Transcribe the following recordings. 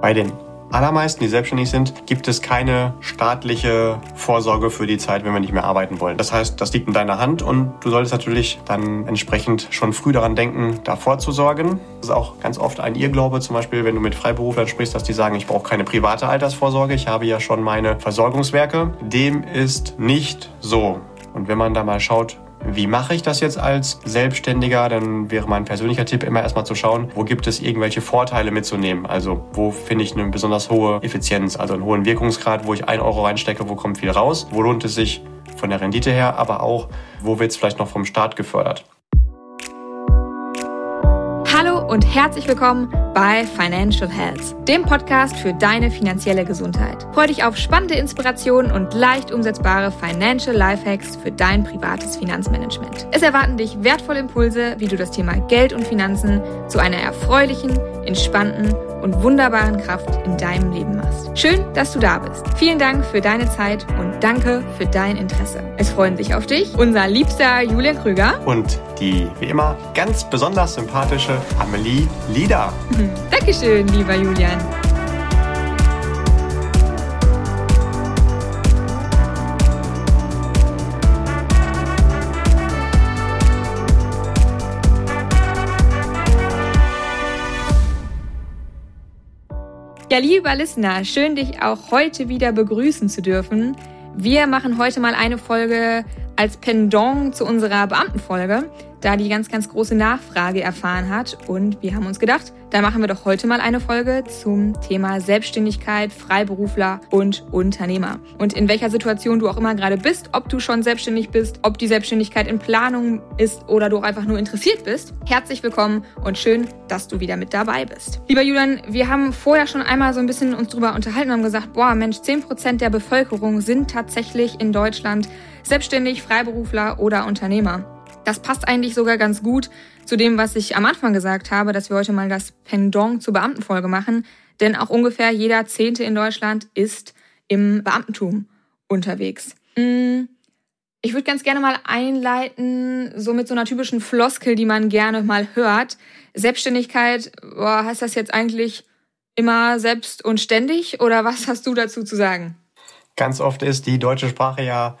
Bei den allermeisten, die selbstständig sind, gibt es keine staatliche Vorsorge für die Zeit, wenn wir nicht mehr arbeiten wollen. Das heißt, das liegt in deiner Hand und du solltest natürlich dann entsprechend schon früh daran denken, da vorzusorgen. Das ist auch ganz oft ein Irrglaube, zum Beispiel, wenn du mit Freiberuflern sprichst, dass die sagen, ich brauche keine private Altersvorsorge, ich habe ja schon meine Versorgungswerke. Dem ist nicht so. Und wenn man da mal schaut, wie mache ich das jetzt als Selbstständiger? Dann wäre mein persönlicher Tipp immer erstmal zu schauen, wo gibt es irgendwelche Vorteile mitzunehmen? Also wo finde ich eine besonders hohe Effizienz, also einen hohen Wirkungsgrad, wo ich ein Euro reinstecke, wo kommt viel raus? Wo lohnt es sich von der Rendite her, aber auch, wo wird es vielleicht noch vom Staat gefördert? Und herzlich willkommen bei Financial Health, dem Podcast für deine finanzielle Gesundheit. Freue dich auf spannende Inspirationen und leicht umsetzbare Financial Lifehacks für dein privates Finanzmanagement. Es erwarten dich wertvolle Impulse, wie du das Thema Geld und Finanzen zu einer erfreulichen, entspannten und wunderbaren Kraft in deinem Leben machst. Schön, dass du da bist. Vielen Dank für deine Zeit und danke für dein Interesse. Es freuen sich auf dich unser liebster Julian Krüger und die wie immer ganz besonders sympathische Amelie Lieder. Dankeschön, lieber Julian. Ja, lieber Listener, schön dich auch heute wieder begrüßen zu dürfen. Wir machen heute mal eine Folge als Pendant zu unserer Beamtenfolge da die ganz, ganz große Nachfrage erfahren hat. Und wir haben uns gedacht, da machen wir doch heute mal eine Folge zum Thema Selbstständigkeit, Freiberufler und Unternehmer. Und in welcher Situation du auch immer gerade bist, ob du schon selbstständig bist, ob die Selbstständigkeit in Planung ist oder du auch einfach nur interessiert bist, herzlich willkommen und schön, dass du wieder mit dabei bist. Lieber Julian, wir haben vorher schon einmal so ein bisschen uns drüber unterhalten und haben gesagt, boah Mensch, 10% der Bevölkerung sind tatsächlich in Deutschland selbstständig, Freiberufler oder Unternehmer. Das passt eigentlich sogar ganz gut zu dem, was ich am Anfang gesagt habe, dass wir heute mal das Pendant zur Beamtenfolge machen. Denn auch ungefähr jeder Zehnte in Deutschland ist im Beamtentum unterwegs. Hm, ich würde ganz gerne mal einleiten, so mit so einer typischen Floskel, die man gerne mal hört. Selbstständigkeit, boah, heißt das jetzt eigentlich immer selbst und ständig oder was hast du dazu zu sagen? Ganz oft ist die deutsche Sprache ja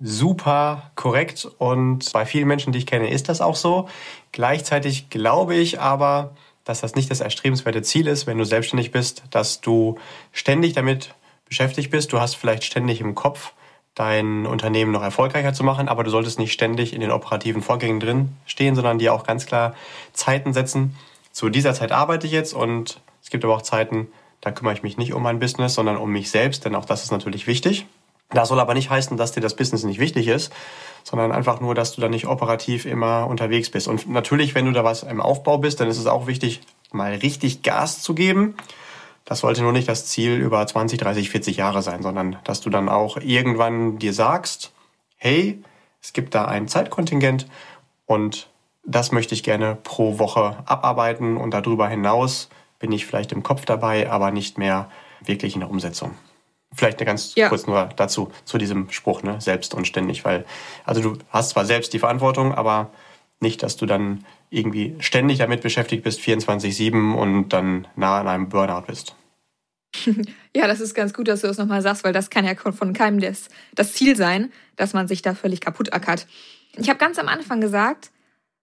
super korrekt und bei vielen Menschen, die ich kenne, ist das auch so. Gleichzeitig glaube ich aber, dass das nicht das erstrebenswerte Ziel ist, wenn du selbstständig bist, dass du ständig damit beschäftigt bist. Du hast vielleicht ständig im Kopf, dein Unternehmen noch erfolgreicher zu machen, aber du solltest nicht ständig in den operativen Vorgängen drin stehen, sondern dir auch ganz klar Zeiten setzen. Zu dieser Zeit arbeite ich jetzt und es gibt aber auch Zeiten, da kümmere ich mich nicht um mein Business, sondern um mich selbst, denn auch das ist natürlich wichtig. Das soll aber nicht heißen, dass dir das Business nicht wichtig ist, sondern einfach nur, dass du da nicht operativ immer unterwegs bist. Und natürlich, wenn du da was im Aufbau bist, dann ist es auch wichtig, mal richtig Gas zu geben. Das sollte nur nicht das Ziel über 20, 30, 40 Jahre sein, sondern dass du dann auch irgendwann dir sagst, hey, es gibt da ein Zeitkontingent und das möchte ich gerne pro Woche abarbeiten und darüber hinaus bin ich vielleicht im Kopf dabei, aber nicht mehr wirklich in der Umsetzung. Vielleicht eine ganz ja. kurz nur dazu, zu diesem Spruch, ne? selbst und ständig, weil, also du hast zwar selbst die Verantwortung, aber nicht, dass du dann irgendwie ständig damit beschäftigt bist, 24-7 und dann nah an einem Burnout bist. Ja, das ist ganz gut, dass du das nochmal sagst, weil das kann ja von keinem das, das Ziel sein, dass man sich da völlig kaputt ackert. Ich habe ganz am Anfang gesagt,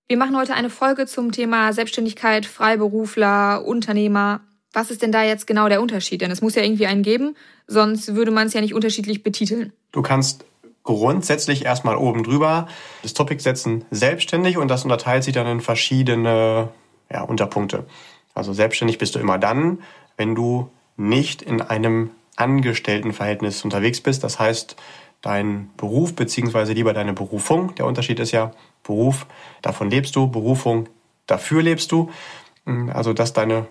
wir machen heute eine Folge zum Thema Selbstständigkeit, Freiberufler, Unternehmer. Was ist denn da jetzt genau der Unterschied? Denn es muss ja irgendwie einen geben, sonst würde man es ja nicht unterschiedlich betiteln. Du kannst grundsätzlich erstmal oben drüber das Topic setzen selbstständig und das unterteilt sich dann in verschiedene ja, Unterpunkte. Also selbstständig bist du immer dann, wenn du nicht in einem Angestelltenverhältnis unterwegs bist. Das heißt, dein Beruf beziehungsweise lieber deine Berufung. Der Unterschied ist ja Beruf, davon lebst du, Berufung, dafür lebst du. Also, dass deine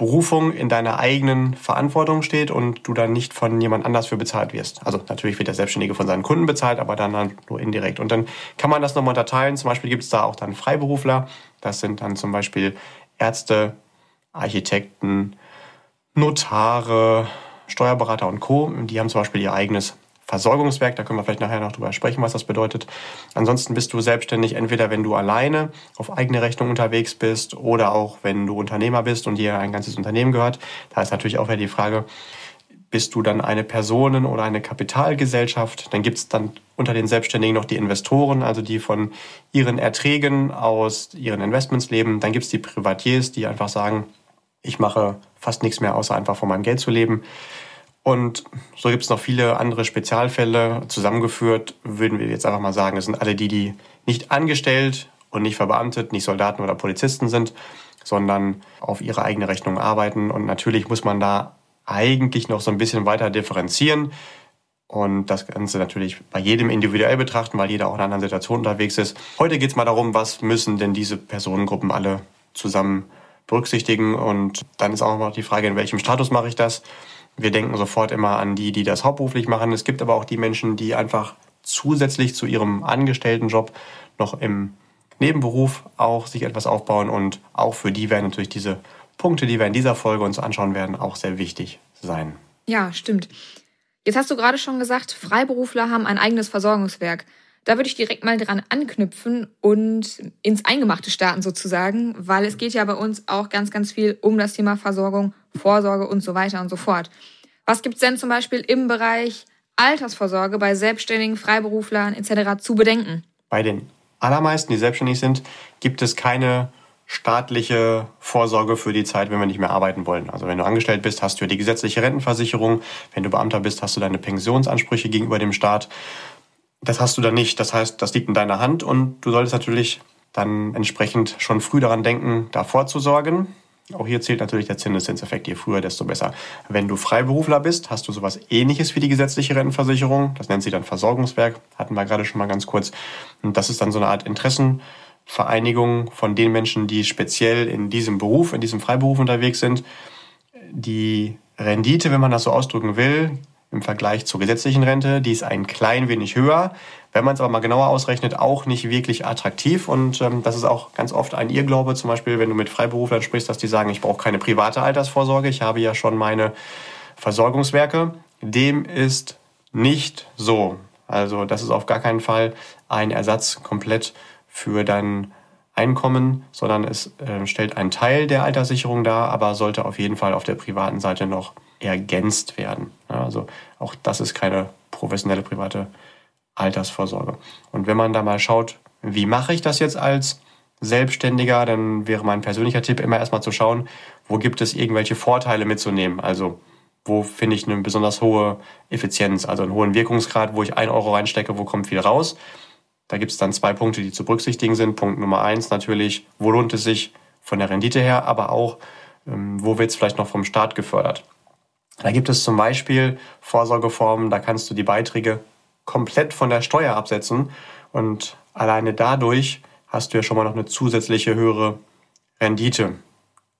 Berufung in deiner eigenen Verantwortung steht und du dann nicht von jemand anders für bezahlt wirst. Also natürlich wird der Selbstständige von seinen Kunden bezahlt, aber dann, dann nur indirekt. Und dann kann man das nochmal unterteilen. Zum Beispiel gibt es da auch dann Freiberufler. Das sind dann zum Beispiel Ärzte, Architekten, Notare, Steuerberater und Co. Die haben zum Beispiel ihr eigenes Versorgungswerk. Da können wir vielleicht nachher noch drüber sprechen, was das bedeutet. Ansonsten bist du selbstständig, entweder wenn du alleine auf eigene Rechnung unterwegs bist oder auch wenn du Unternehmer bist und dir ein ganzes Unternehmen gehört. Da ist natürlich auch wieder die Frage, bist du dann eine Personen- oder eine Kapitalgesellschaft? Dann gibt es dann unter den Selbstständigen noch die Investoren, also die von ihren Erträgen aus ihren Investments leben. Dann gibt es die Privatiers, die einfach sagen, ich mache fast nichts mehr, außer einfach von meinem Geld zu leben. Und so gibt es noch viele andere Spezialfälle. Zusammengeführt würden wir jetzt einfach mal sagen, es sind alle die, die nicht angestellt und nicht verbeamtet, nicht Soldaten oder Polizisten sind, sondern auf ihre eigene Rechnung arbeiten. Und natürlich muss man da eigentlich noch so ein bisschen weiter differenzieren und das Ganze natürlich bei jedem individuell betrachten, weil jeder auch in einer anderen Situation unterwegs ist. Heute geht es mal darum, was müssen denn diese Personengruppen alle zusammen berücksichtigen und dann ist auch noch die Frage, in welchem Status mache ich das. Wir denken sofort immer an die, die das hauptberuflich machen. Es gibt aber auch die Menschen, die einfach zusätzlich zu ihrem Angestelltenjob noch im Nebenberuf auch sich etwas aufbauen und auch für die werden natürlich diese Punkte, die wir in dieser Folge uns anschauen werden, auch sehr wichtig sein. Ja, stimmt. Jetzt hast du gerade schon gesagt, Freiberufler haben ein eigenes Versorgungswerk. Da würde ich direkt mal dran anknüpfen und ins Eingemachte starten sozusagen, weil es geht ja bei uns auch ganz, ganz viel um das Thema Versorgung, Vorsorge und so weiter und so fort. Was gibt es denn zum Beispiel im Bereich Altersvorsorge bei Selbstständigen, Freiberuflern etc. zu bedenken? Bei den allermeisten, die selbstständig sind, gibt es keine staatliche Vorsorge für die Zeit, wenn wir nicht mehr arbeiten wollen. Also wenn du angestellt bist, hast du die gesetzliche Rentenversicherung. Wenn du Beamter bist, hast du deine Pensionsansprüche gegenüber dem Staat. Das hast du dann nicht. Das heißt, das liegt in deiner Hand und du solltest natürlich dann entsprechend schon früh daran denken, da vorzusorgen. Auch hier zählt natürlich der Zinseszinseffekt. Je früher, desto besser. Wenn du Freiberufler bist, hast du sowas ähnliches wie die gesetzliche Rentenversicherung. Das nennt sich dann Versorgungswerk. Hatten wir gerade schon mal ganz kurz. Und das ist dann so eine Art Interessen. Vereinigung von den Menschen, die speziell in diesem Beruf, in diesem Freiberuf unterwegs sind. Die Rendite, wenn man das so ausdrücken will, im Vergleich zur gesetzlichen Rente, die ist ein klein wenig höher. Wenn man es aber mal genauer ausrechnet, auch nicht wirklich attraktiv. Und ähm, das ist auch ganz oft ein Irrglaube, zum Beispiel, wenn du mit Freiberuflern sprichst, dass die sagen, ich brauche keine private Altersvorsorge, ich habe ja schon meine Versorgungswerke. Dem ist nicht so. Also das ist auf gar keinen Fall ein Ersatz komplett für dein Einkommen, sondern es äh, stellt einen Teil der Alterssicherung dar, aber sollte auf jeden Fall auf der privaten Seite noch ergänzt werden. Also auch das ist keine professionelle private Altersvorsorge. Und wenn man da mal schaut, wie mache ich das jetzt als Selbstständiger, dann wäre mein persönlicher Tipp immer erstmal zu schauen, wo gibt es irgendwelche Vorteile mitzunehmen. Also wo finde ich eine besonders hohe Effizienz, also einen hohen Wirkungsgrad, wo ich ein Euro reinstecke, wo kommt viel raus. Da gibt es dann zwei Punkte, die zu berücksichtigen sind. Punkt Nummer eins natürlich, wo lohnt es sich von der Rendite her, aber auch, ähm, wo wird es vielleicht noch vom Staat gefördert. Da gibt es zum Beispiel Vorsorgeformen, da kannst du die Beiträge komplett von der Steuer absetzen und alleine dadurch hast du ja schon mal noch eine zusätzliche höhere Rendite.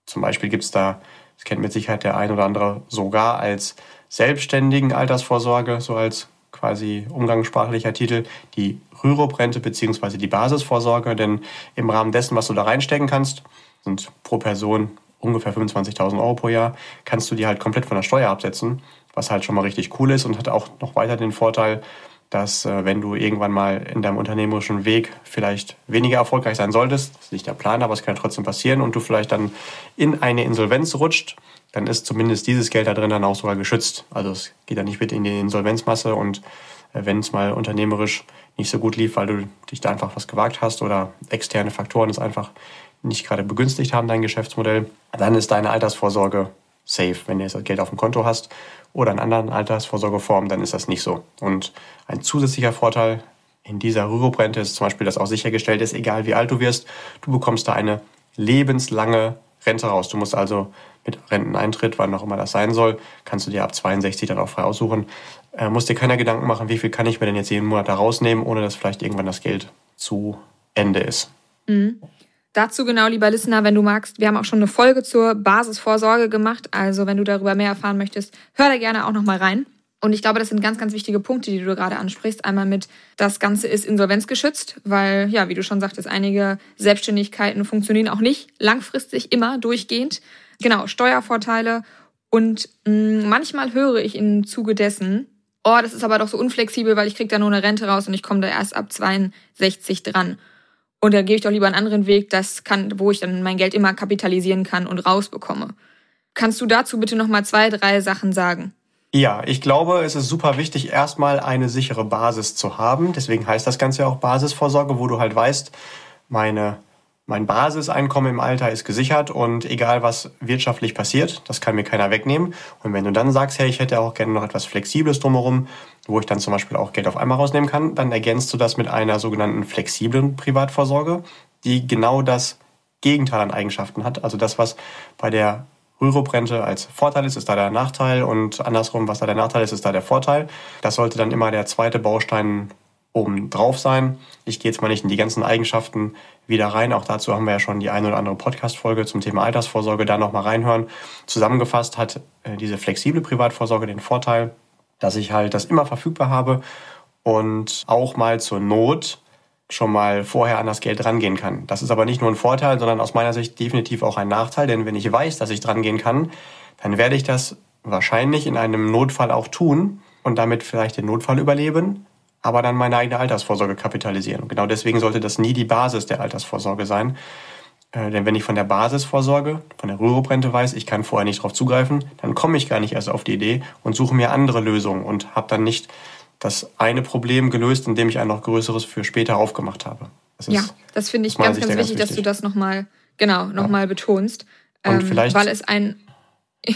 Zum Beispiel gibt es da, das kennt mit Sicherheit der ein oder andere, sogar als selbstständigen Altersvorsorge, so als quasi umgangssprachlicher Titel, die Rürup-Rente bzw. die Basisvorsorge. Denn im Rahmen dessen, was du da reinstecken kannst, sind pro Person ungefähr 25.000 Euro pro Jahr, kannst du die halt komplett von der Steuer absetzen, was halt schon mal richtig cool ist und hat auch noch weiter den Vorteil, dass äh, wenn du irgendwann mal in deinem unternehmerischen Weg vielleicht weniger erfolgreich sein solltest, das ist nicht der Plan, aber es kann trotzdem passieren und du vielleicht dann in eine Insolvenz rutscht, dann ist zumindest dieses Geld da drin dann auch sogar geschützt. Also es geht dann nicht mit in die Insolvenzmasse und äh, wenn es mal unternehmerisch nicht so gut lief, weil du dich da einfach was gewagt hast oder externe Faktoren es einfach nicht gerade begünstigt haben, dein Geschäftsmodell, dann ist deine Altersvorsorge safe. Wenn du jetzt das Geld auf dem Konto hast oder in anderen Altersvorsorgeformen, dann ist das nicht so. Und ein zusätzlicher Vorteil in dieser Rürup-Rente ist zum Beispiel, dass auch sichergestellt ist, egal wie alt du wirst, du bekommst da eine lebenslange Rente raus. Du musst also mit Renteneintritt, wann auch immer das sein soll, kannst du dir ab 62 dann auch frei aussuchen. Äh, musst dir keiner Gedanken machen, wie viel kann ich mir denn jetzt jeden Monat da rausnehmen, ohne dass vielleicht irgendwann das Geld zu Ende ist. Mhm. Dazu genau, lieber Listener, wenn du magst, wir haben auch schon eine Folge zur Basisvorsorge gemacht. Also wenn du darüber mehr erfahren möchtest, hör da gerne auch nochmal rein. Und ich glaube, das sind ganz, ganz wichtige Punkte, die du gerade ansprichst. Einmal mit, das Ganze ist insolvenzgeschützt, weil, ja, wie du schon sagtest, einige Selbstständigkeiten funktionieren auch nicht langfristig immer durchgehend. Genau, Steuervorteile. Und mh, mm, manchmal höre ich im Zuge dessen, oh, das ist aber doch so unflexibel, weil ich krieg da nur eine Rente raus und ich komme da erst ab 62 dran. Und dann gehe ich doch lieber einen anderen Weg, das kann, wo ich dann mein Geld immer kapitalisieren kann und rausbekomme. Kannst du dazu bitte nochmal zwei, drei Sachen sagen? Ja, ich glaube, es ist super wichtig, erstmal eine sichere Basis zu haben. Deswegen heißt das Ganze ja auch Basisvorsorge, wo du halt weißt, meine mein Basiseinkommen im Alter ist gesichert und egal was wirtschaftlich passiert, das kann mir keiner wegnehmen. Und wenn du dann sagst, hey, ich hätte auch gerne noch etwas Flexibles drumherum, wo ich dann zum Beispiel auch Geld auf einmal rausnehmen kann, dann ergänzt du das mit einer sogenannten flexiblen Privatvorsorge, die genau das Gegenteil an Eigenschaften hat. Also das, was bei der Rürup-Rente als Vorteil ist, ist da der Nachteil und andersrum, was da der Nachteil ist, ist da der Vorteil. Das sollte dann immer der zweite Baustein oben drauf sein. Ich gehe jetzt mal nicht in die ganzen Eigenschaften wieder rein. Auch dazu haben wir ja schon die eine oder andere Podcast-Folge zum Thema Altersvorsorge. Da nochmal reinhören. Zusammengefasst hat äh, diese flexible Privatvorsorge den Vorteil, dass ich halt das immer verfügbar habe und auch mal zur Not schon mal vorher an das Geld rangehen kann. Das ist aber nicht nur ein Vorteil, sondern aus meiner Sicht definitiv auch ein Nachteil, denn wenn ich weiß, dass ich drangehen kann, dann werde ich das wahrscheinlich in einem Notfall auch tun und damit vielleicht den Notfall überleben, aber dann meine eigene Altersvorsorge kapitalisieren. Und genau deswegen sollte das nie die Basis der Altersvorsorge sein. Äh, denn wenn ich von der Basisvorsorge, von der Rürup-Rente weiß, ich kann vorher nicht darauf zugreifen, dann komme ich gar nicht erst auf die Idee und suche mir andere Lösungen und habe dann nicht das eine Problem gelöst, indem ich ein noch größeres für später aufgemacht habe. Das ja, das finde ich ganz, ganz, ganz wichtig, dass du das nochmal genau, noch ja. betonst. Und ähm, vielleicht weil es ein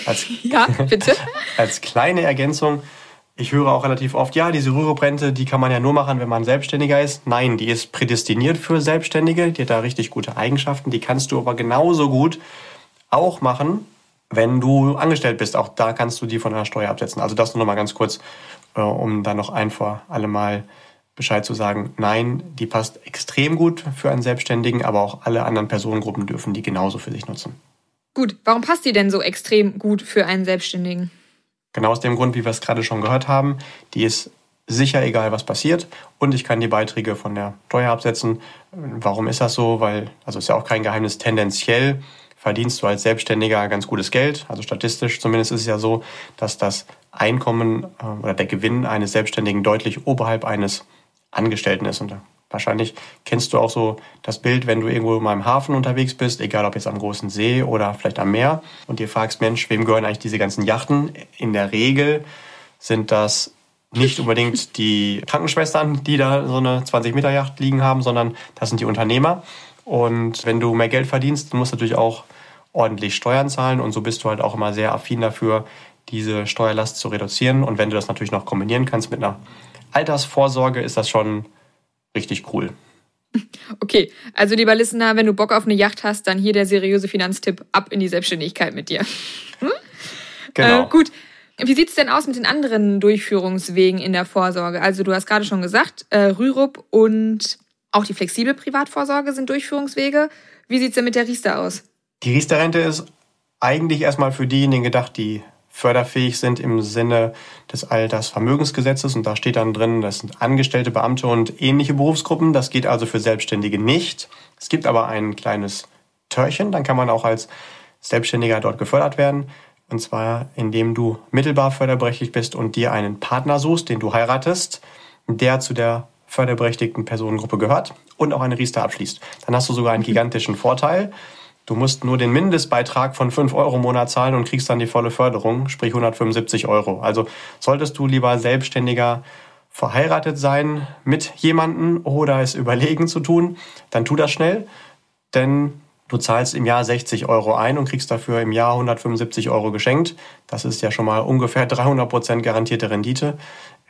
als, ja, bitte. als kleine Ergänzung, ich höre auch relativ oft, ja, diese Rürup-Rente, die kann man ja nur machen, wenn man Selbstständiger ist. Nein, die ist prädestiniert für Selbstständige. Die hat da richtig gute Eigenschaften. Die kannst du aber genauso gut auch machen, wenn du angestellt bist. Auch da kannst du die von der Steuer absetzen. Also das nur noch mal ganz kurz, äh, um da noch ein vor alle Mal Bescheid zu sagen. Nein, die passt extrem gut für einen Selbstständigen, aber auch alle anderen Personengruppen dürfen die genauso für sich nutzen. Gut, warum passt die denn so extrem gut für einen Selbstständigen? Genau aus dem Grund, wie wir es gerade schon gehört haben, die ist sicher, egal was passiert. Und ich kann die Beiträge von der Steuer absetzen. Warum ist das so? Weil, also ist ja auch kein Geheimnis, tendenziell verdienst du als Selbstständiger ganz gutes Geld. Also statistisch zumindest ist es ja so, dass das Einkommen äh, oder der Gewinn eines Selbstständigen deutlich oberhalb eines Angestellten ist. Und da Wahrscheinlich kennst du auch so das Bild, wenn du irgendwo in einem Hafen unterwegs bist, egal ob jetzt am großen See oder vielleicht am Meer, und dir fragst, Mensch, wem gehören eigentlich diese ganzen Yachten? In der Regel sind das nicht unbedingt die Krankenschwestern, die da so eine 20-Meter-Yacht liegen haben, sondern das sind die Unternehmer. Und wenn du mehr Geld verdienst, musst du natürlich auch ordentlich Steuern zahlen und so bist du halt auch immer sehr affin dafür, diese Steuerlast zu reduzieren. Und wenn du das natürlich noch kombinieren kannst mit einer Altersvorsorge, ist das schon richtig cool. Okay, also lieber Listener, wenn du Bock auf eine Yacht hast, dann hier der seriöse Finanztipp ab in die Selbstständigkeit mit dir. Hm? Genau. Äh, gut. Wie sieht es denn aus mit den anderen Durchführungswegen in der Vorsorge? Also du hast gerade schon gesagt, äh, Rürup und auch die flexible Privatvorsorge sind Durchführungswege. Wie sieht es denn mit der Riester aus? Die Riester-Rente ist eigentlich erstmal für diejenigen gedacht, die förderfähig sind im Sinne des Altersvermögensgesetzes. Und da steht dann drin, das sind Angestellte, Beamte und ähnliche Berufsgruppen. Das geht also für Selbstständige nicht. Es gibt aber ein kleines Törchen, dann kann man auch als Selbstständiger dort gefördert werden. Und zwar, indem du mittelbar förderberechtigt bist und dir einen Partner suchst, den du heiratest, der zu der förderberechtigten Personengruppe gehört und auch eine Riester abschließt. Dann hast du sogar einen mhm. gigantischen Vorteil. Du musst nur den Mindestbeitrag von 5 Euro im Monat zahlen und kriegst dann die volle Förderung, sprich 175 Euro. Also solltest du lieber Selbstständiger verheiratet sein mit jemandem oder es überlegen zu tun, dann tu das schnell, denn du zahlst im Jahr 60 Euro ein und kriegst dafür im Jahr 175 Euro geschenkt. Das ist ja schon mal ungefähr 300 Prozent garantierte Rendite.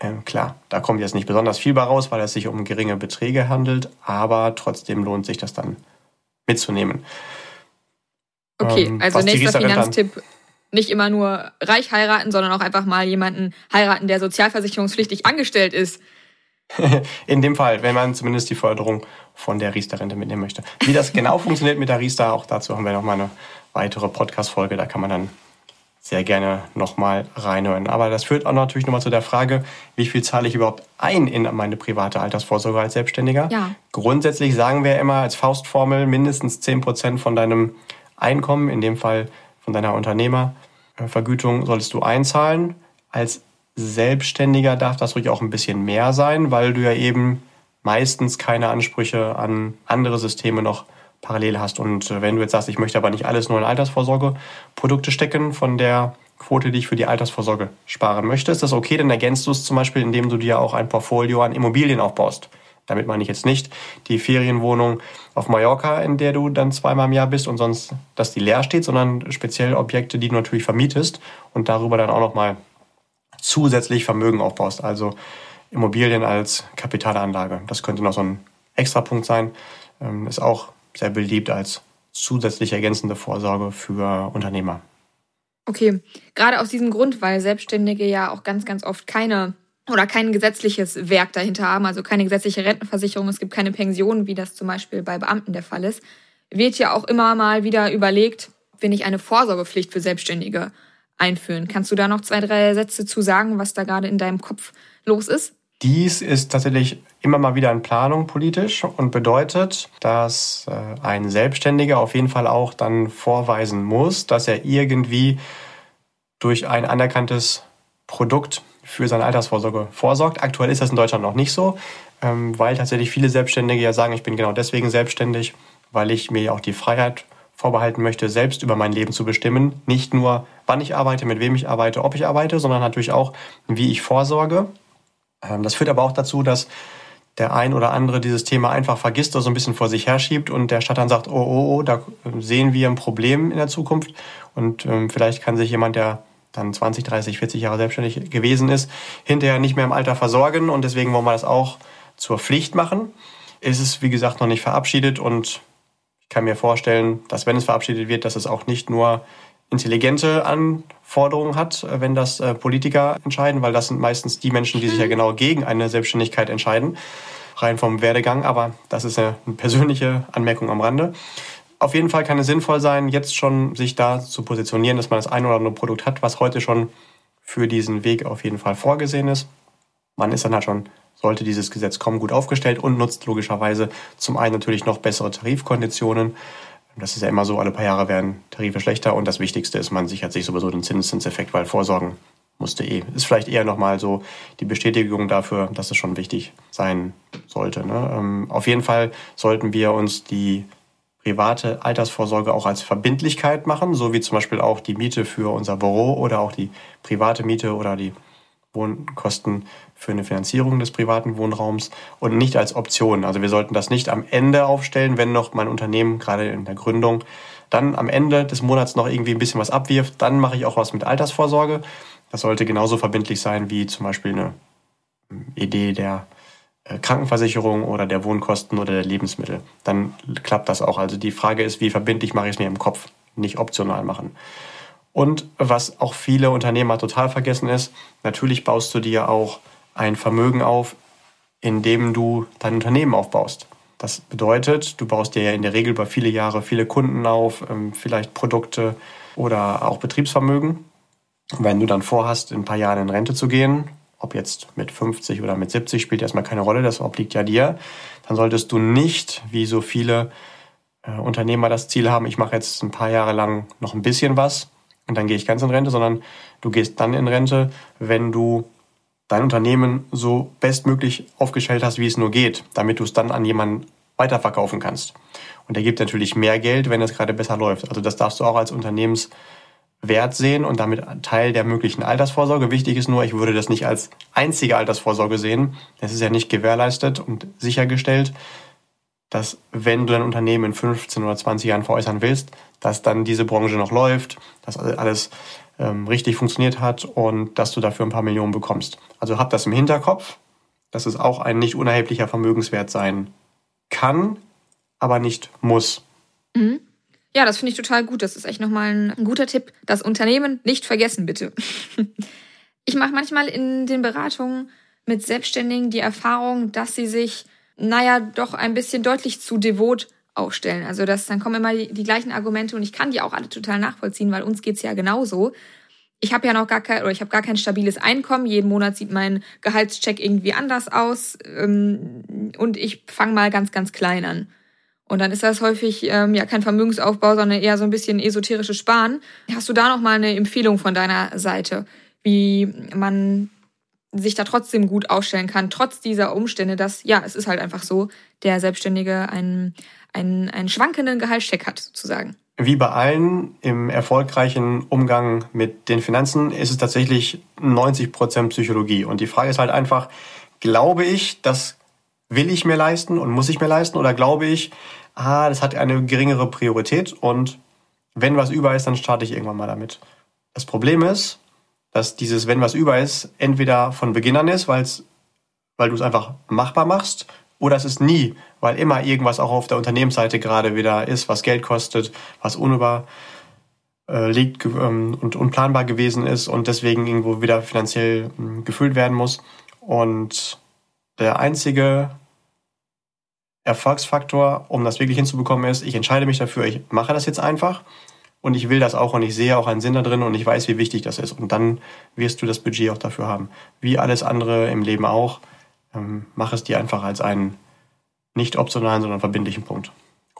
Ähm, klar, da kommt jetzt nicht besonders viel bei raus, weil es sich um geringe Beträge handelt, aber trotzdem lohnt sich das dann mitzunehmen. Okay, ähm, also nächster Finanztipp, nicht immer nur reich heiraten, sondern auch einfach mal jemanden heiraten, der sozialversicherungspflichtig angestellt ist. In dem Fall, wenn man zumindest die Förderung von der Riester-Rente mitnehmen möchte. Wie das genau funktioniert mit der Riester, auch dazu haben wir noch mal eine weitere Podcast-Folge, da kann man dann sehr gerne nochmal reinhören. Aber das führt auch natürlich nochmal zu der Frage, wie viel zahle ich überhaupt ein in meine private Altersvorsorge als Selbstständiger? Ja. Grundsätzlich sagen wir immer als Faustformel mindestens 10% von deinem Einkommen, in dem Fall von deiner Unternehmervergütung, solltest du einzahlen. Als Selbstständiger darf das ruhig auch ein bisschen mehr sein, weil du ja eben meistens keine Ansprüche an andere Systeme noch parallel hast. Und äh, wenn du jetzt sagst, ich möchte aber nicht alles nur in Altersvorsorgeprodukte stecken von der Quote, die ich für die Altersvorsorge sparen möchte, ist das okay, dann ergänzt du es zum Beispiel, indem du dir auch ein Portfolio an Immobilien aufbaust. Damit meine ich jetzt nicht die Ferienwohnung auf Mallorca, in der du dann zweimal im Jahr bist und sonst, dass die leer steht, sondern speziell Objekte, die du natürlich vermietest und darüber dann auch nochmal zusätzlich Vermögen aufbaust. Also Immobilien als Kapitalanlage. Das könnte noch so ein Extrapunkt sein. Ähm, ist auch sehr beliebt als zusätzliche ergänzende Vorsorge für Unternehmer. Okay, gerade aus diesem Grund, weil Selbstständige ja auch ganz, ganz oft keine oder kein gesetzliches Werk dahinter haben, also keine gesetzliche Rentenversicherung, es gibt keine Pension, wie das zum Beispiel bei Beamten der Fall ist, wird ja auch immer mal wieder überlegt, wenn ich eine Vorsorgepflicht für Selbstständige einführen. Kannst du da noch zwei, drei Sätze zu sagen, was da gerade in deinem Kopf los ist? Dies ist tatsächlich immer mal wieder in Planung politisch und bedeutet, dass äh, ein Selbstständiger auf jeden Fall auch dann vorweisen muss, dass er irgendwie durch ein anerkanntes Produkt für seine Altersvorsorge vorsorgt. Aktuell ist das in Deutschland noch nicht so, ähm, weil tatsächlich viele Selbstständige ja sagen, ich bin genau deswegen selbstständig, weil ich mir ja auch die Freiheit vorbehalten möchte, selbst über mein Leben zu bestimmen. Nicht nur, wann ich arbeite, mit wem ich arbeite, ob ich arbeite, sondern natürlich auch, wie ich vorsorge. Ähm, das führt aber auch dazu, dass der ein oder andere dieses Thema einfach vergisst oder so ein bisschen vor sich herschiebt und der Stadt dann sagt, oh, oh, oh, da sehen wir ein Problem in der Zukunft und ähm, vielleicht kann sich jemand, der dann 20, 30, 40 Jahre selbstständig gewesen ist, hinterher nicht mehr im Alter versorgen und deswegen wollen wir das auch zur Pflicht machen. Ist es, wie gesagt, noch nicht verabschiedet und ich kann mir vorstellen, dass wenn es verabschiedet wird, dass es auch nicht nur intelligente Anforderungen hat, wenn das äh, Politiker entscheiden, weil das sind meistens die Menschen, die sich ja mhm. genau gegen eine Selbstständigkeit entscheiden, rein vom Werdegang. Aber das ist eine persönliche Anmerkung am Rande. Auf jeden Fall kann es sinnvoll sein, jetzt schon sich da zu positionieren, dass man das ein oder andere Produkt hat, was heute schon für diesen Weg auf jeden Fall vorgesehen ist. Man ist dann halt schon, sollte dieses Gesetz kommen, gut aufgestellt und nutzt logischerweise zum einen natürlich noch bessere Tarifkonditionen, das ist ja immer so, alle paar Jahre werden Tarife schlechter und das Wichtigste ist, man sichert sich sowieso den Zinseszinseffekt, weil vorsorgen musste eh. Ist vielleicht eher nochmal so die Bestätigung dafür, dass es schon wichtig sein sollte. Ne? Ähm, auf jeden Fall sollten wir uns die private Altersvorsorge auch als Verbindlichkeit machen, so wie zum Beispiel auch die Miete für unser Büro oder auch die private Miete oder die Wohnkosten für eine Finanzierung des privaten Wohnraums und nicht als Option. Also wir sollten das nicht am Ende aufstellen, wenn noch mein Unternehmen gerade in der Gründung dann am Ende des Monats noch irgendwie ein bisschen was abwirft, dann mache ich auch was mit Altersvorsorge. Das sollte genauso verbindlich sein wie zum Beispiel eine Idee der Krankenversicherung oder der Wohnkosten oder der Lebensmittel. Dann klappt das auch. Also die Frage ist, wie verbindlich mache ich es mir im Kopf, nicht optional machen. Und was auch viele Unternehmer total vergessen ist, natürlich baust du dir auch ein Vermögen auf, indem du dein Unternehmen aufbaust. Das bedeutet, du baust dir ja in der Regel über viele Jahre viele Kunden auf, ähm, vielleicht Produkte oder auch Betriebsvermögen. wenn du dann vorhast, in ein paar Jahren in Rente zu gehen, ob jetzt mit 50 oder mit 70, spielt erstmal keine Rolle, das obliegt ja dir, dann solltest du nicht, wie so viele äh, Unternehmer das Ziel haben, ich mache jetzt ein paar Jahre lang noch ein bisschen was und dann gehe ich ganz in Rente, sondern du gehst dann in Rente, wenn du dein Unternehmen so bestmöglich aufgestellt hast, wie es nur geht, damit du es dann an jemanden weiterverkaufen kannst. Und der gibt natürlich mehr Geld, wenn es gerade besser läuft. Also das darfst du auch als Unternehmenswert sehen und damit Teil der möglichen Altersvorsorge. Wichtig ist nur, ich würde das nicht als einzige Altersvorsorge sehen. Das ist ja nicht gewährleistet und sichergestellt, dass wenn du dein Unternehmen in 15 oder 20 Jahren veräußern willst, dass dann diese Branche noch läuft, dass alles ähm, richtig funktioniert hat und dass du dafür ein paar Millionen bekommst. Also hab das im Hinterkopf, dass es auch ein nicht unerheblicher Vermögenswert sein kann, aber nicht muss. Mhm. Ja, das finde ich total gut. Das ist echt nochmal ein guter Tipp. Das Unternehmen nicht vergessen, bitte. Ich mache manchmal in den Beratungen mit Selbstständigen die Erfahrung, dass sie sich, naja, doch ein bisschen deutlich zu devot aufstellen. Also das, dann kommen immer die, die gleichen Argumente und ich kann die auch alle total nachvollziehen, weil uns geht's ja genauso. Ich habe ja noch gar kein oder ich habe gar kein stabiles Einkommen. Jeden Monat sieht mein Gehaltscheck irgendwie anders aus ähm, und ich fange mal ganz ganz klein an. Und dann ist das häufig ähm, ja kein Vermögensaufbau, sondern eher so ein bisschen esoterisches Sparen. Hast du da noch mal eine Empfehlung von deiner Seite, wie man sich da trotzdem gut aufstellen kann, trotz dieser Umstände, dass, ja, es ist halt einfach so, der Selbstständige einen, einen, einen schwankenden Gehaltscheck hat, sozusagen. Wie bei allen im erfolgreichen Umgang mit den Finanzen ist es tatsächlich 90 Prozent Psychologie. Und die Frage ist halt einfach, glaube ich, das will ich mir leisten und muss ich mir leisten? Oder glaube ich, ah, das hat eine geringere Priorität und wenn was über ist, dann starte ich irgendwann mal damit. Das Problem ist, dass dieses, wenn was über ist, entweder von Beginn an ist, weil's, weil du es einfach machbar machst, oder es ist nie, weil immer irgendwas auch auf der Unternehmensseite gerade wieder ist, was Geld kostet, was unüberlegt ähm, und unplanbar gewesen ist und deswegen irgendwo wieder finanziell hm, gefüllt werden muss. Und der einzige Erfolgsfaktor, um das wirklich hinzubekommen, ist, ich entscheide mich dafür, ich mache das jetzt einfach und ich will das auch und ich sehe auch einen Sinn da drin und ich weiß, wie wichtig das ist. Und dann wirst du das Budget auch dafür haben. Wie alles andere im Leben auch, ähm, mach es dir einfach als einen nicht optionalen, sondern verbindlichen Punkt.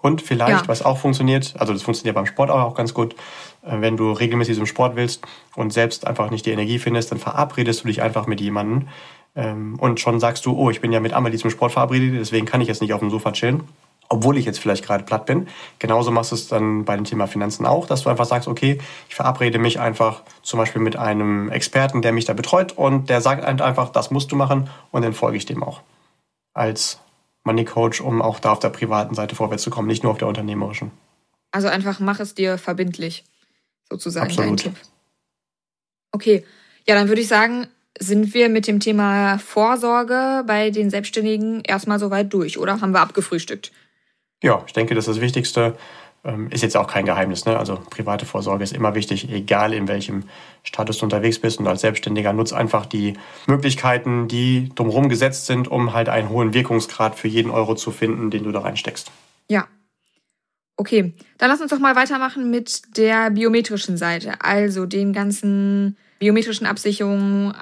Und vielleicht, ja. was auch funktioniert, also das funktioniert beim Sport auch ganz gut, äh, wenn du regelmäßig zum Sport willst und selbst einfach nicht die Energie findest, dann verabredest du dich einfach mit jemandem ähm, und schon sagst du, oh, ich bin ja mit Amelie zum Sport verabredet, deswegen kann ich jetzt nicht auf dem Sofa chillen obwohl ich jetzt vielleicht gerade platt bin. Genauso machst du es dann bei dem Thema Finanzen auch, dass du einfach sagst, okay, ich verabrede mich einfach zum Beispiel mit einem Experten, der mich da betreut und der sagt einfach, das musst du machen und dann folge ich dem auch. Als Money Coach, um auch da auf der privaten Seite vorwärts zu kommen, nicht nur auf der unternehmerischen. Also einfach mach es dir verbindlich, sozusagen Absolut. dein Tipp. Okay, ja, dann würde ich sagen, sind wir mit dem Thema Vorsorge bei den Selbstständigen erstmal soweit durch, oder haben wir abgefrühstückt? Ja, ich denke, das ist das Wichtigste. Ähm, ist jetzt auch kein Geheimnis. Ne? Also private Vorsorge ist immer wichtig, egal in welchem Status du unterwegs bist. Und als Selbstständiger nutzt einfach die Möglichkeiten, die drumherum gesetzt sind, um halt einen hohen Wirkungsgrad für jeden Euro zu finden, den du da reinsteckst. Ja. Okay, dann lass uns doch mal weitermachen mit der biometrischen Seite, also den ganzen biometrischen Absicherungen,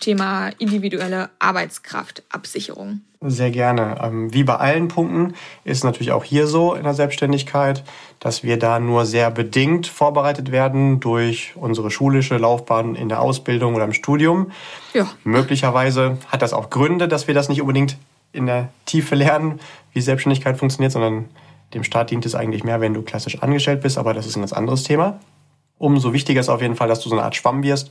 Thema individuelle Arbeitskraftabsicherung. Sehr gerne. Ähm, wie bei allen Punkten ist es natürlich auch hier so in der Selbstständigkeit, dass wir da nur sehr bedingt vorbereitet werden durch unsere schulische Laufbahn in der Ausbildung oder im Studium. Ja. Möglicherweise hat das auch Gründe, dass wir das nicht unbedingt in der Tiefe lernen, wie Selbstständigkeit funktioniert, sondern dem Staat dient es eigentlich mehr, wenn du klassisch angestellt bist, aber das ist ein ganz anderes Thema umso wichtiger ist auf jeden Fall, dass du so eine Art Schwamm wirst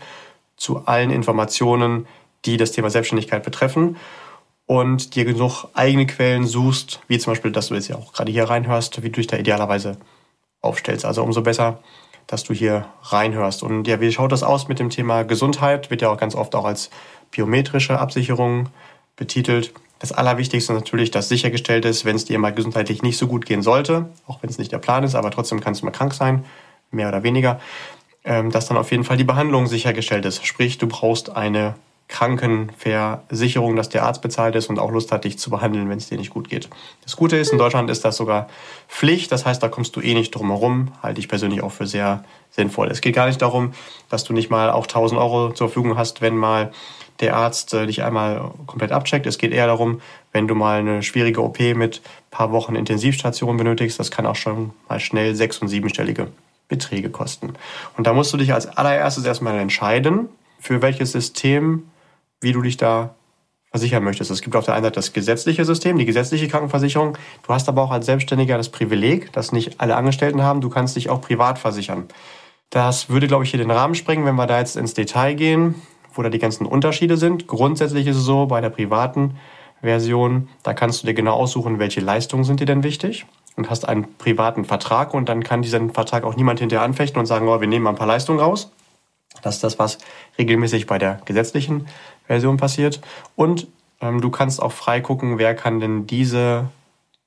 zu allen Informationen, die das Thema Selbstständigkeit betreffen und dir genug eigene Quellen suchst, wie zum Beispiel, dass du jetzt ja auch gerade hier reinhörst, wie du dich da idealerweise aufstellst. Also umso besser, dass du hier reinhörst. Und ja, wie schaut das aus mit dem Thema Gesundheit? Wird ja auch ganz oft auch als biometrische Absicherung betitelt. Das Allerwichtigste ist natürlich, dass sichergestellt ist, wenn es dir mal gesundheitlich nicht so gut gehen sollte, auch wenn es nicht der Plan ist, aber trotzdem kannst du mal krank sein, mehr oder weniger, ähm, dass dann auf jeden Fall die Behandlung sichergestellt ist. Sprich, du brauchst eine Krankenversicherung, dass der Arzt bezahlt ist und auch Lust hat, dich zu behandeln, wenn es dir nicht gut geht. Das Gute ist, in Deutschland ist das sogar Pflicht. Das heißt, da kommst du eh nicht drum herum. Halte ich persönlich auch für sehr sinnvoll. Es geht gar nicht darum, dass du nicht mal auch 1000 Euro zur Verfügung hast, wenn mal der Arzt äh, dich einmal komplett abcheckt. Es geht eher darum, wenn du mal eine schwierige OP mit paar Wochen Intensivstation benötigst, das kann auch schon mal schnell sechs- und siebenstellige Beträge kosten. Und da musst du dich als allererstes erstmal entscheiden, für welches System, wie du dich da versichern möchtest. Es gibt auf der einen Seite das gesetzliche System, die gesetzliche Krankenversicherung. Du hast aber auch als Selbstständiger das Privileg, das nicht alle Angestellten haben. Du kannst dich auch privat versichern. Das würde, glaube ich, hier den Rahmen sprengen, wenn wir da jetzt ins Detail gehen, wo da die ganzen Unterschiede sind. Grundsätzlich ist es so, bei der privaten Version, da kannst du dir genau aussuchen, welche Leistungen sind dir denn wichtig und hast einen privaten Vertrag und dann kann diesen Vertrag auch niemand hinterher anfechten und sagen, oh, wir nehmen mal ein paar Leistungen raus. Das ist das, was regelmäßig bei der gesetzlichen Version passiert. Und ähm, du kannst auch frei gucken, wer kann denn diese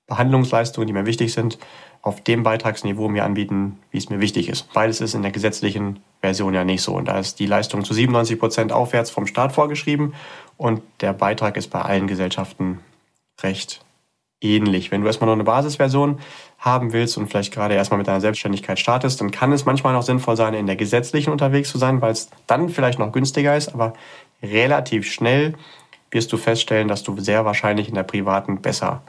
Behandlungsleistungen, die mir wichtig sind, auf dem Beitragsniveau mir anbieten, wie es mir wichtig ist. Beides ist in der gesetzlichen Version ja nicht so. Und da ist die Leistung zu 97 Prozent aufwärts vom Staat vorgeschrieben und der Beitrag ist bei allen Gesellschaften recht ähnlich. Wenn du erstmal noch eine Basisversion haben willst und vielleicht gerade erstmal mit deiner Selbstständigkeit startest, dann kann es manchmal noch sinnvoll sein, in der gesetzlichen unterwegs zu sein, weil es dann vielleicht noch günstiger ist, aber relativ schnell wirst du feststellen, dass du sehr wahrscheinlich in der privaten besser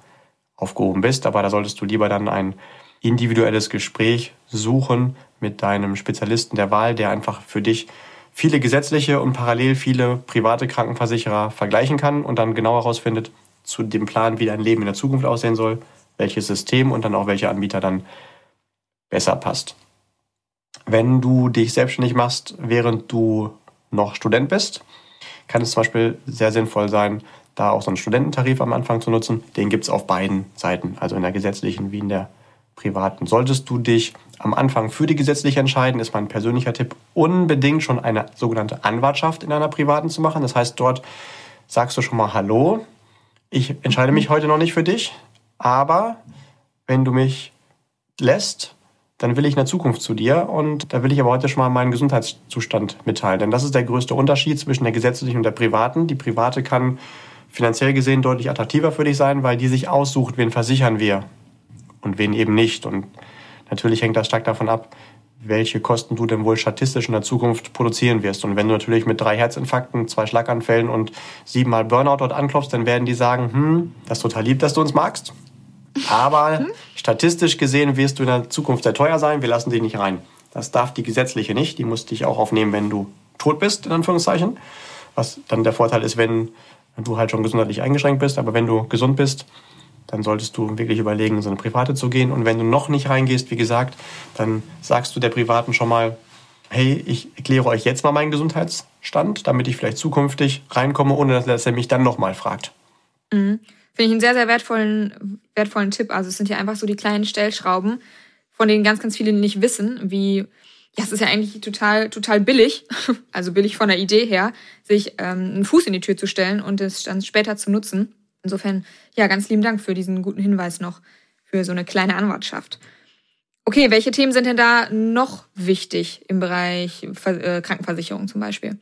aufgehoben bist. Aber da solltest du lieber dann ein individuelles Gespräch suchen mit deinem Spezialisten der Wahl, der einfach für dich viele gesetzliche und parallel viele private Krankenversicherer vergleichen kann und dann genau herausfindet zu dem Plan, wie dein Leben in der Zukunft aussehen soll, welches System und dann auch welcher Anbieter dann besser passt. Wenn du dich selbstständig machst, während du noch Student bist, kann es zum Beispiel sehr sinnvoll sein, da auch so einen Studententarif am Anfang zu nutzen. Den gibt es auf beiden Seiten, also in der gesetzlichen wie in der privaten. Solltest du dich am Anfang für die gesetzliche entscheiden, ist mein persönlicher Tipp, unbedingt schon eine sogenannte Anwartschaft in einer privaten zu machen. Das heißt, dort sagst du schon mal Hallo, ich entscheide mich heute noch nicht für dich, aber wenn du mich lässt, dann will ich in der Zukunft zu dir und da will ich aber heute schon mal meinen Gesundheitszustand mitteilen. Denn das ist der größte Unterschied zwischen der gesetzlichen und der privaten. Die private kann finanziell gesehen deutlich attraktiver für dich sein, weil die sich aussucht, wen versichern wir und wen eben nicht. Und natürlich hängt das stark davon ab, welche Kosten du denn wohl statistisch in der Zukunft produzieren wirst. Und wenn du natürlich mit drei Herzinfarkten, zwei Schlaganfällen und siebenmal Burnout dort anklopfst, dann werden die sagen, hm, das ist total lieb, dass du uns magst. Aber hm? statistisch gesehen wirst du in der Zukunft sehr teuer sein, wir lassen dich nicht rein. Das darf die gesetzliche nicht, die muss dich auch aufnehmen, wenn du tot bist, in Anführungszeichen. Was dann der Vorteil ist, wenn du halt schon gesundheitlich eingeschränkt bist, aber wenn du gesund bist, dann solltest du wirklich überlegen, in so eine private zu gehen. Und wenn du noch nicht reingehst, wie gesagt, dann sagst du der Privaten schon mal, hey, ich erkläre euch jetzt mal meinen Gesundheitsstand, damit ich vielleicht zukünftig reinkomme, ohne dass er mich dann nochmal fragt. Mhm. Finde ich einen sehr, sehr wertvollen, wertvollen Tipp. Also es sind ja einfach so die kleinen Stellschrauben, von denen ganz, ganz viele nicht wissen, wie ja, es ist ja eigentlich total, total billig, also billig von der Idee her, sich ähm, einen Fuß in die Tür zu stellen und es dann später zu nutzen. Insofern, ja, ganz lieben Dank für diesen guten Hinweis noch für so eine kleine Anwartschaft. Okay, welche Themen sind denn da noch wichtig im Bereich äh, Krankenversicherung zum Beispiel?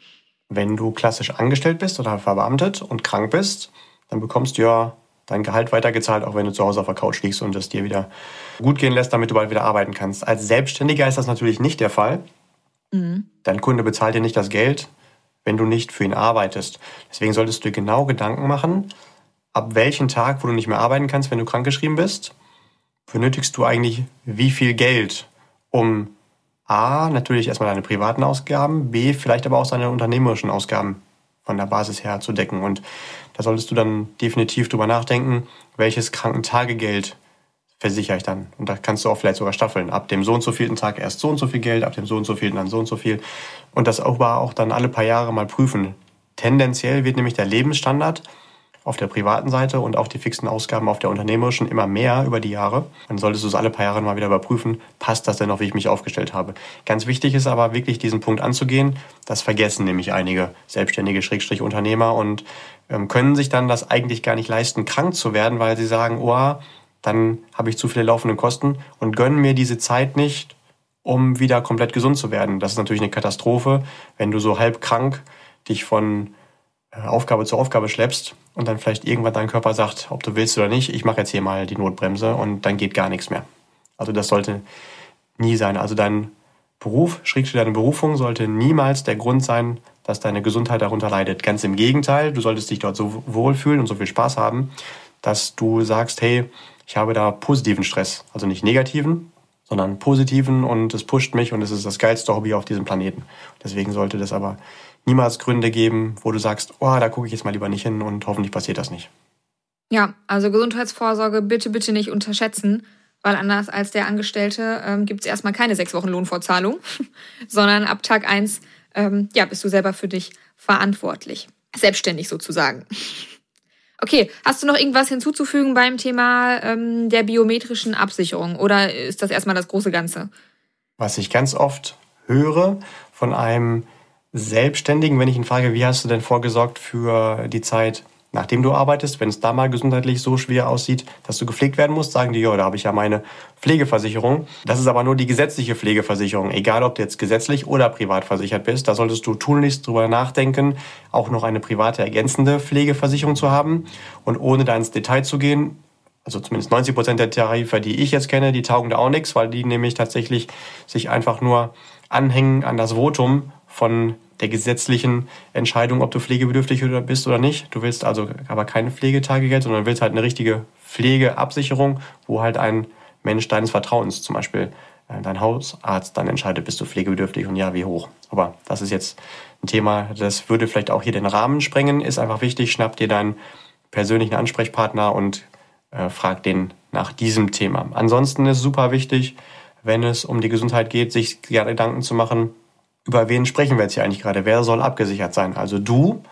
Wenn du klassisch angestellt bist oder verbeamtet und krank bist, dann bekommst du ja dein Gehalt weitergezahlt, auch wenn du zu Hause auf der Couch liegst und es dir wieder gut gehen lässt, damit du bald wieder arbeiten kannst. Als Selbstständiger ist das natürlich nicht der Fall. Mhm. Dein Kunde bezahlt dir nicht das Geld, wenn du nicht für ihn arbeitest. Deswegen solltest du dir genau Gedanken machen, ab welchem Tag, wo du nicht mehr arbeiten kannst, wenn du krankgeschrieben bist, benötigst du eigentlich wie viel Geld, um A, natürlich erstmal deine privaten Ausgaben, B, vielleicht aber auch deine unternehmerischen Ausgaben von der Basis her zu decken. Und da solltest du dann definitiv drüber nachdenken, welches Krankentagegeld versichere ich dann. Und da kannst du auch vielleicht sogar staffeln. Ab dem so und so vielen Tag erst so und so viel Geld, ab dem so und so vielen dann so und so viel. Und das auch, auch dann alle paar Jahre mal prüfen. Tendenziell wird nämlich der Lebensstandard auf der privaten Seite und auch die fixen Ausgaben auf der unternehmerischen immer mehr über die Jahre. Dann solltest du es alle paar Jahre mal wieder überprüfen, passt das denn noch, wie ich mich aufgestellt habe. Ganz wichtig ist aber wirklich diesen Punkt anzugehen. Das vergessen nämlich einige selbstständige Schrägstrich Unternehmer und ähm, können sich dann das eigentlich gar nicht leisten, krank zu werden, weil sie sagen, oh, dann habe ich zu viele laufende Kosten und gönnen mir diese Zeit nicht, um wieder komplett gesund zu werden. Das ist natürlich eine Katastrophe, wenn du so halb krank dich von Aufgabe zu Aufgabe schleppst und dann vielleicht irgendwann dein Körper sagt, ob du willst oder nicht, ich mache jetzt hier mal die Notbremse und dann geht gar nichts mehr. Also das sollte nie sein. Also dein Beruf, schrägstrich deine Berufung, sollte niemals der Grund sein, dass deine Gesundheit darunter leidet. Ganz im Gegenteil, du solltest dich dort so wohlfühlen und so viel Spaß haben, dass du sagst, hey, ich habe da positiven Stress. Also nicht negativen, sondern positiven und es pusht mich und es ist das geilste Hobby auf diesem Planeten. Deswegen sollte das aber niemals Gründe geben, wo du sagst, oh, da gucke ich jetzt mal lieber nicht hin und hoffentlich passiert das nicht. Ja, also Gesundheitsvorsorge bitte, bitte nicht unterschätzen, weil anders als der Angestellte ähm, gibt es erstmal keine sechs Wochen Lohnfortzahlung, sondern ab Tag eins ähm, ja, bist du selber für dich verantwortlich. Selbstständig sozusagen. Okay, hast du noch irgendwas hinzuzufügen beim Thema ähm, der biometrischen Absicherung oder ist das erstmal das große Ganze? Was ich ganz oft höre von einem Selbstständigen, wenn ich ihn frage, wie hast du denn vorgesorgt für die Zeit, nachdem du arbeitest, wenn es da mal gesundheitlich so schwer aussieht, dass du gepflegt werden musst, sagen die, ja, da habe ich ja meine Pflegeversicherung. Das ist aber nur die gesetzliche Pflegeversicherung, egal ob du jetzt gesetzlich oder privat versichert bist. Da solltest du tunlichst drüber nachdenken, auch noch eine private ergänzende Pflegeversicherung zu haben. Und ohne da ins Detail zu gehen, also zumindest 90 Prozent der Tarife, die ich jetzt kenne, die taugen da auch nichts, weil die nämlich tatsächlich sich einfach nur anhängen an das Votum von der gesetzlichen Entscheidung, ob du pflegebedürftig bist oder nicht. Du willst also aber kein Pflegetagegeld, sondern willst halt eine richtige Pflegeabsicherung, wo halt ein Mensch deines Vertrauens, zum Beispiel äh, dein Hausarzt, dann entscheidet, bist du pflegebedürftig und ja, wie hoch. Aber das ist jetzt ein Thema, das würde vielleicht auch hier den Rahmen sprengen. Ist einfach wichtig, schnapp dir deinen persönlichen Ansprechpartner und äh, frag den nach diesem Thema. Ansonsten ist super wichtig, wenn es um die Gesundheit geht, sich Gedanken zu machen, über wen sprechen wir jetzt hier eigentlich gerade? Wer soll abgesichert sein? Also du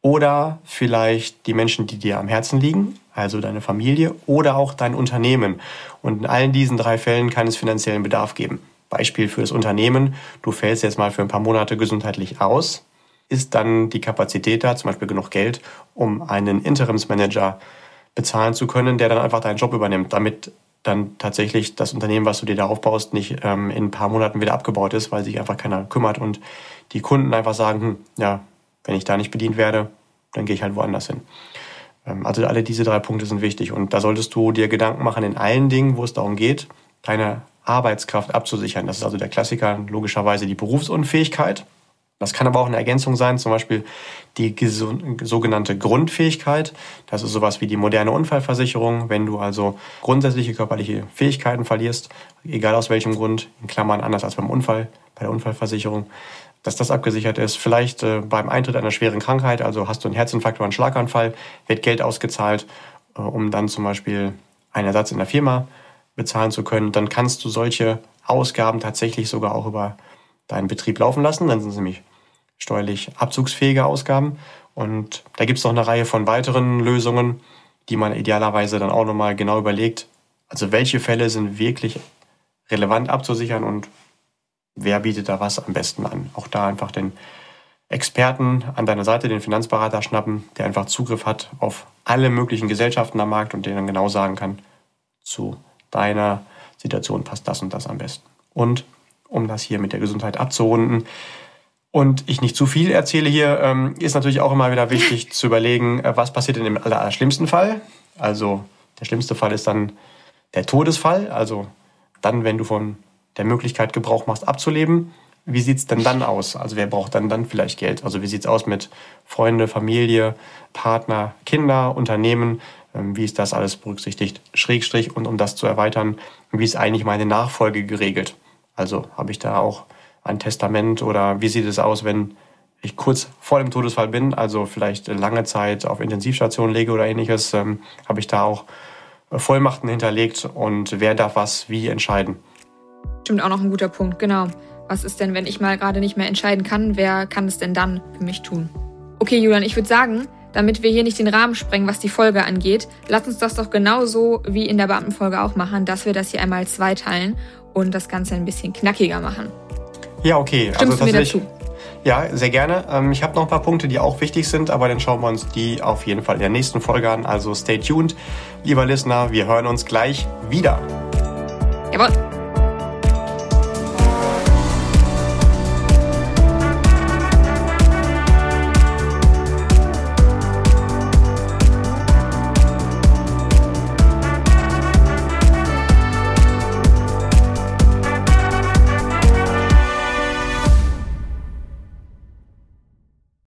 oder vielleicht die Menschen, die dir am Herzen liegen, also deine Familie oder auch dein Unternehmen. Und in allen diesen drei Fällen kann es finanziellen Bedarf geben. Beispiel für das Unternehmen, du fällst jetzt mal für ein paar Monate gesundheitlich aus, ist dann die Kapazität da, zum Beispiel genug Geld, um einen Interimsmanager bezahlen zu können, der dann einfach deinen Job übernimmt, damit dann tatsächlich das Unternehmen, was du dir da aufbaust, nicht ähm, in ein paar Monaten wieder abgebaut ist, weil sich einfach keiner kümmert und die Kunden einfach sagen, hm, ja, wenn ich da nicht bedient werde, dann gehe ich halt woanders hin. Ähm, also alle diese drei Punkte sind wichtig und da solltest du dir Gedanken machen in allen Dingen, wo es darum geht, deine Arbeitskraft abzusichern. Das ist also der Klassiker, logischerweise die Berufsunfähigkeit. Das kann aber auch eine Ergänzung sein, zum Beispiel die sogenannte Grundfähigkeit. Das ist sowas wie die moderne Unfallversicherung. Wenn du also grundsätzliche körperliche Fähigkeiten verlierst, egal aus welchem Grund, in Klammern anders als beim Unfall, bei der Unfallversicherung, dass das abgesichert ist. Vielleicht äh, beim Eintritt einer schweren Krankheit, also hast du einen Herzinfarkt oder einen Schlaganfall, wird Geld ausgezahlt, äh, um dann zum Beispiel einen Ersatz in der Firma bezahlen zu können. Dann kannst du solche Ausgaben tatsächlich sogar auch über deinen Betrieb laufen lassen. Dann sind es nämlich steuerlich abzugsfähige Ausgaben. Und da gibt es noch eine Reihe von weiteren Lösungen, die man idealerweise dann auch nochmal genau überlegt. Also welche Fälle sind wirklich relevant abzusichern und wer bietet da was am besten an. Auch da einfach den Experten an deiner Seite, den Finanzberater schnappen, der einfach Zugriff hat auf alle möglichen Gesellschaften am Markt und der dann genau sagen kann, zu deiner Situation passt das und das am besten. Und um das hier mit der Gesundheit abzurunden. Und ich nicht zu viel erzähle hier, ähm, ist natürlich auch immer wieder wichtig zu überlegen, äh, was passiert denn im allerschlimmsten Fall. Also der schlimmste Fall ist dann der Todesfall, also dann, wenn du von der Möglichkeit Gebrauch machst, abzuleben. Wie sieht es denn dann aus? Also wer braucht dann dann vielleicht Geld? Also wie sieht es aus mit Freunde, Familie, Partner, Kinder, Unternehmen? Ähm, wie ist das alles berücksichtigt? Schrägstrich und um das zu erweitern, wie ist eigentlich meine Nachfolge geregelt? Also habe ich da auch ein Testament oder wie sieht es aus, wenn ich kurz vor dem Todesfall bin, also vielleicht lange Zeit auf Intensivstation lege oder ähnliches, ähm, habe ich da auch Vollmachten hinterlegt und wer darf was wie entscheiden. Stimmt auch noch ein guter Punkt, genau. Was ist denn, wenn ich mal gerade nicht mehr entscheiden kann, wer kann es denn dann für mich tun? Okay, Julian, ich würde sagen, damit wir hier nicht den Rahmen sprengen, was die Folge angeht, lass uns das doch genauso wie in der Beamtenfolge auch machen, dass wir das hier einmal zweiteilen und das Ganze ein bisschen knackiger machen. Ja, okay. Stimmst also, du mir dazu? Ja, sehr gerne. Ähm, ich habe noch ein paar Punkte, die auch wichtig sind, aber dann schauen wir uns die auf jeden Fall in der nächsten Folge an. Also stay tuned, lieber Listener. Wir hören uns gleich wieder. Jawohl.